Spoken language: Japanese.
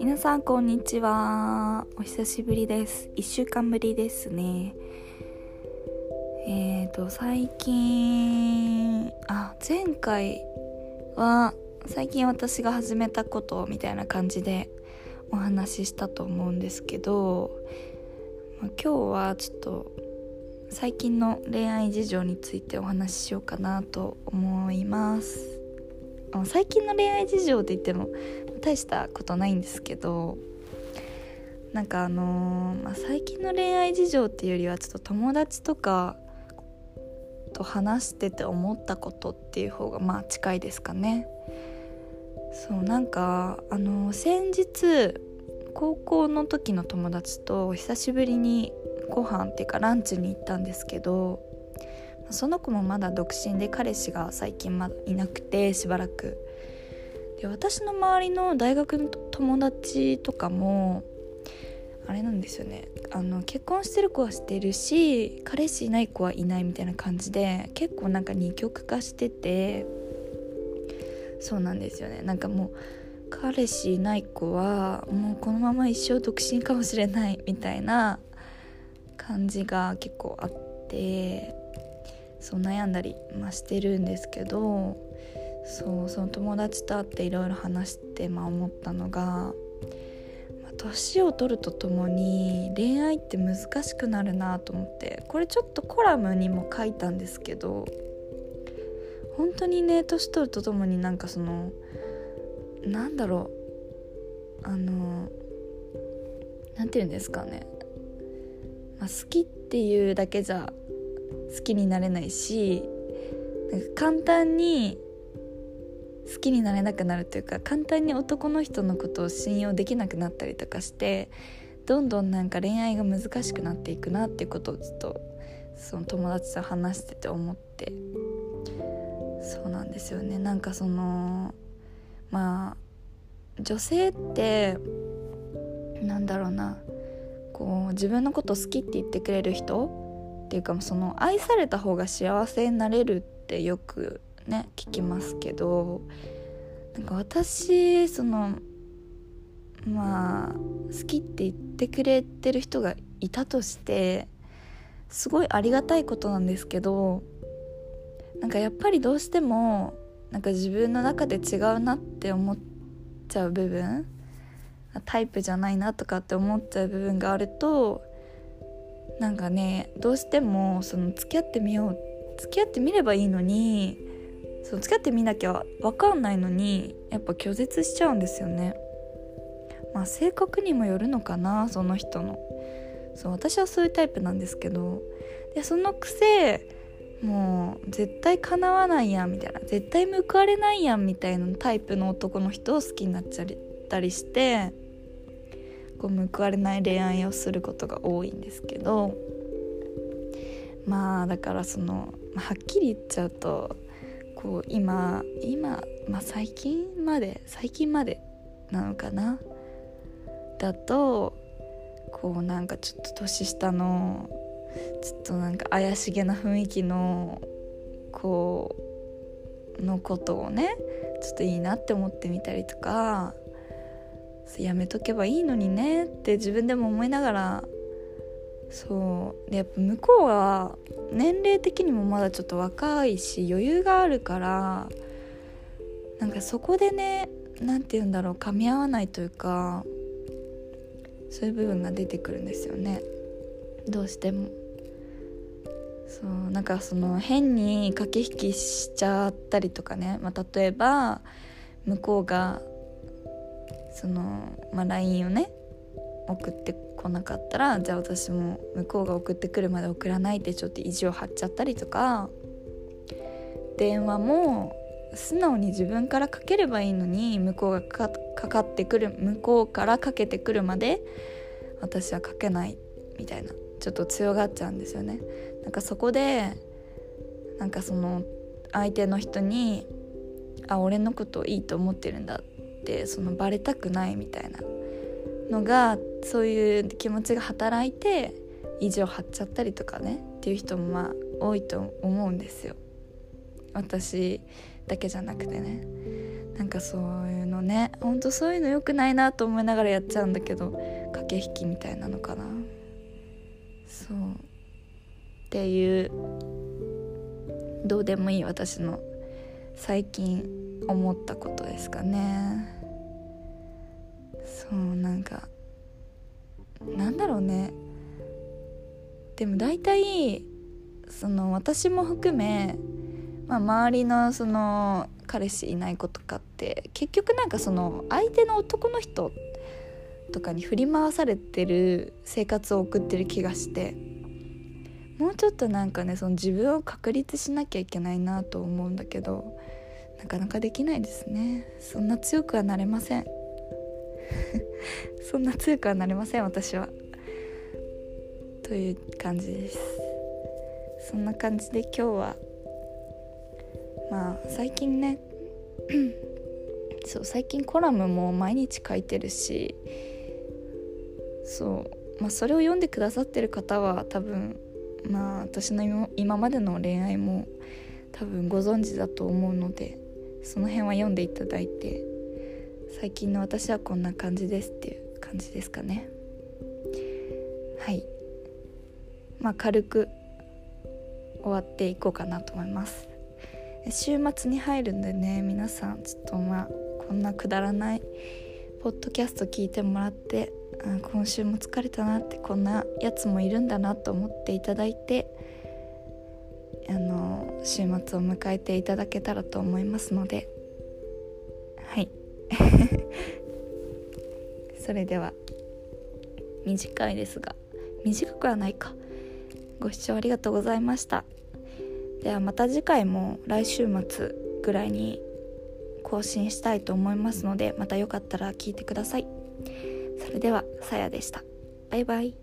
皆さんこんにちは。お久しぶりです。1週間ぶりですね。えーと最近あ前回は最近私が始めたことみたいな感じでお話ししたと思うんですけど、ま、今日はちょっと最近の恋愛事情についてお話ししようかなと思います。最近の恋愛事情って言っても大したことないんですけどなんかあのー、まあ、最近の恋愛事情っていうよりはちょっと友達とかと話してて思ったことっていう方がまあ近いですかね。そうなんかあのー、先日高校の時の友達と久しぶりにご飯っていうかランチに行ったんですけどその子もまだ独身で彼氏が最近まだいなくてしばらく。で私の周りの大学の友達とかもあれなんですよね。あの結婚してる子はしてるし彼氏いない子はいないみたいな感じで結構なんか二極化しててそうなんですよね。なんかもう彼氏いない子はもうこのまま一生独身かもしれないみたいな感じが結構あってそう悩んだり、まあ、してるんですけどそうその友達と会っていろいろ話して、まあ、思ったのが年を取るとともに恋愛って難しくなるなと思ってこれちょっとコラムにも書いたんですけど本当にね年取るとともになんかそのなんだろうあの何て言うんですかね、まあ、好きっていうだけじゃ好きになれないしなんか簡単に好きになれなくなるというか簡単に男の人のことを信用できなくなったりとかしてどんどんなんか恋愛が難しくなっていくなっていうことをちょっとその友達と話してて思って。そうなんですよね。なんかそのまあ女性ってなんだろうな。こう自分のこと好きって言ってくれる人っていうかその愛された方が幸せになれるってよくね聞きますけどなんか私そのまあ好きって言ってくれてる人がいたとしてすごいありがたいことなんですけどなんかやっぱりどうしてもなんか自分の中で違うなって思っちゃう部分タイプじゃないなとかって思っちゃう部分があるとなんかねどうしてもその付き合ってみよう付き合ってみればいいのにそう付き合ってみなきゃ分かんないのにやっぱ拒絶しちゃうんですよね。まあ性格にもよるのかなその人の。そう私はそういうタイプなんですけどでそのくせもう絶対叶わないやんみたいな。絶対報われないやんみたいなタイプの男の人を好きになっちゃったりしてこう報われない恋愛をすることが多いんですけどまあだからそのはっきり言っちゃうとこう今今、まあ、最近まで最近までなのかな？だとこうなんかちょっと年下のちょっとなんか怪しげな雰囲気のこうのことをねちょっといいなって思ってみたりとかやめとけばいいのにねって自分でも思いながらそう。でやっぱ向こうは年齢的にもまだちょっと若いし余裕があるからなんかそこでね何て言うんだろう噛み合わないというかそういう部分が出てくるんですよね。どうしても。そう。なんかその変に駆け引きしちゃったりとかね、まあ、例えば向こうがその、まあ、LINE をね送ってこなかったらじゃあ私も向こうが送ってくるまで送らないってちょっと意地を張っちゃったりとか電話も素直に自分からかければいいのに向こうがかかってくる向こうからかけてくるまで私はかけないみたいなちょっと強がっちゃうんですよね。なんかそこでなんかその相手の人に「あ俺のこといいと思ってるんだ」ってそのバレたくないみたいなのがそういう気持ちが働いて意地を張っちゃったりとかねっていう人もまあ多いと思うんですよ。私だけじゃなくてね。なんかそういうのねほんとそういうの良くないなと思いながらやっちゃうんだけど駆け引きみたいなのかな。そう。っていうどうでもいい私の最近思ったことですかね。そうなんかなんだろうね。でも大体その私も含め、まあ、周りのその彼氏いない子とかって結局なんかその相手の男の人とかに振り回されてる生活を送ってる気がしてもうちょっとなんかねその自分を確立しなきゃいけないなと思うんだけどなかなかできないですね。そんな強くはなれません。そんな強くはなれません私は。という感じです。そんな感じで今日はまあ最近ねそう最近コラムも毎日書いてるしそうまあそれを読んでくださってる方は多分まあ私の今までの恋愛も多分ご存知だと思うのでその辺は読んでいただいて最近の私はこんな感じですっていう感じですかね。はい。まあ軽く終わっていこうかなと思います。週末に入るんでね皆さんちょっとまあこんなくだらないポッドキャスト聞いてもらって今週も疲れたなってこんなやつもいるんだなと思っていただいてあの週末を迎えていただけたらと思いますので。はい。それでは短いですが短くはないか。ご視聴ありがとうございました。ではまた次回も来週末ぐらいに更新したいと思いますのでまたよかったら聞いてください。それではさやでした。バイバイ。